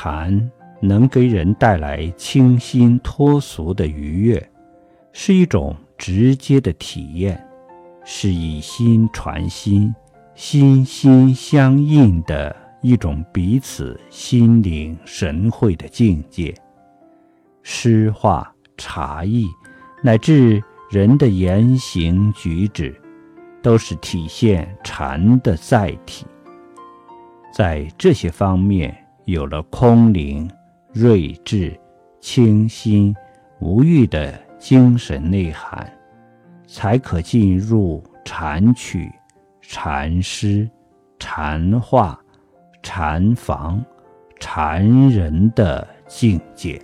禅能给人带来清新脱俗的愉悦，是一种直接的体验，是以心传心、心心相印的一种彼此心领神会的境界。诗画、茶艺，乃至人的言行举止，都是体现禅的载体。在这些方面有了空灵、睿智、清新、无欲的精神内涵，才可进入禅曲、禅诗、禅画、禅房、禅人的境界。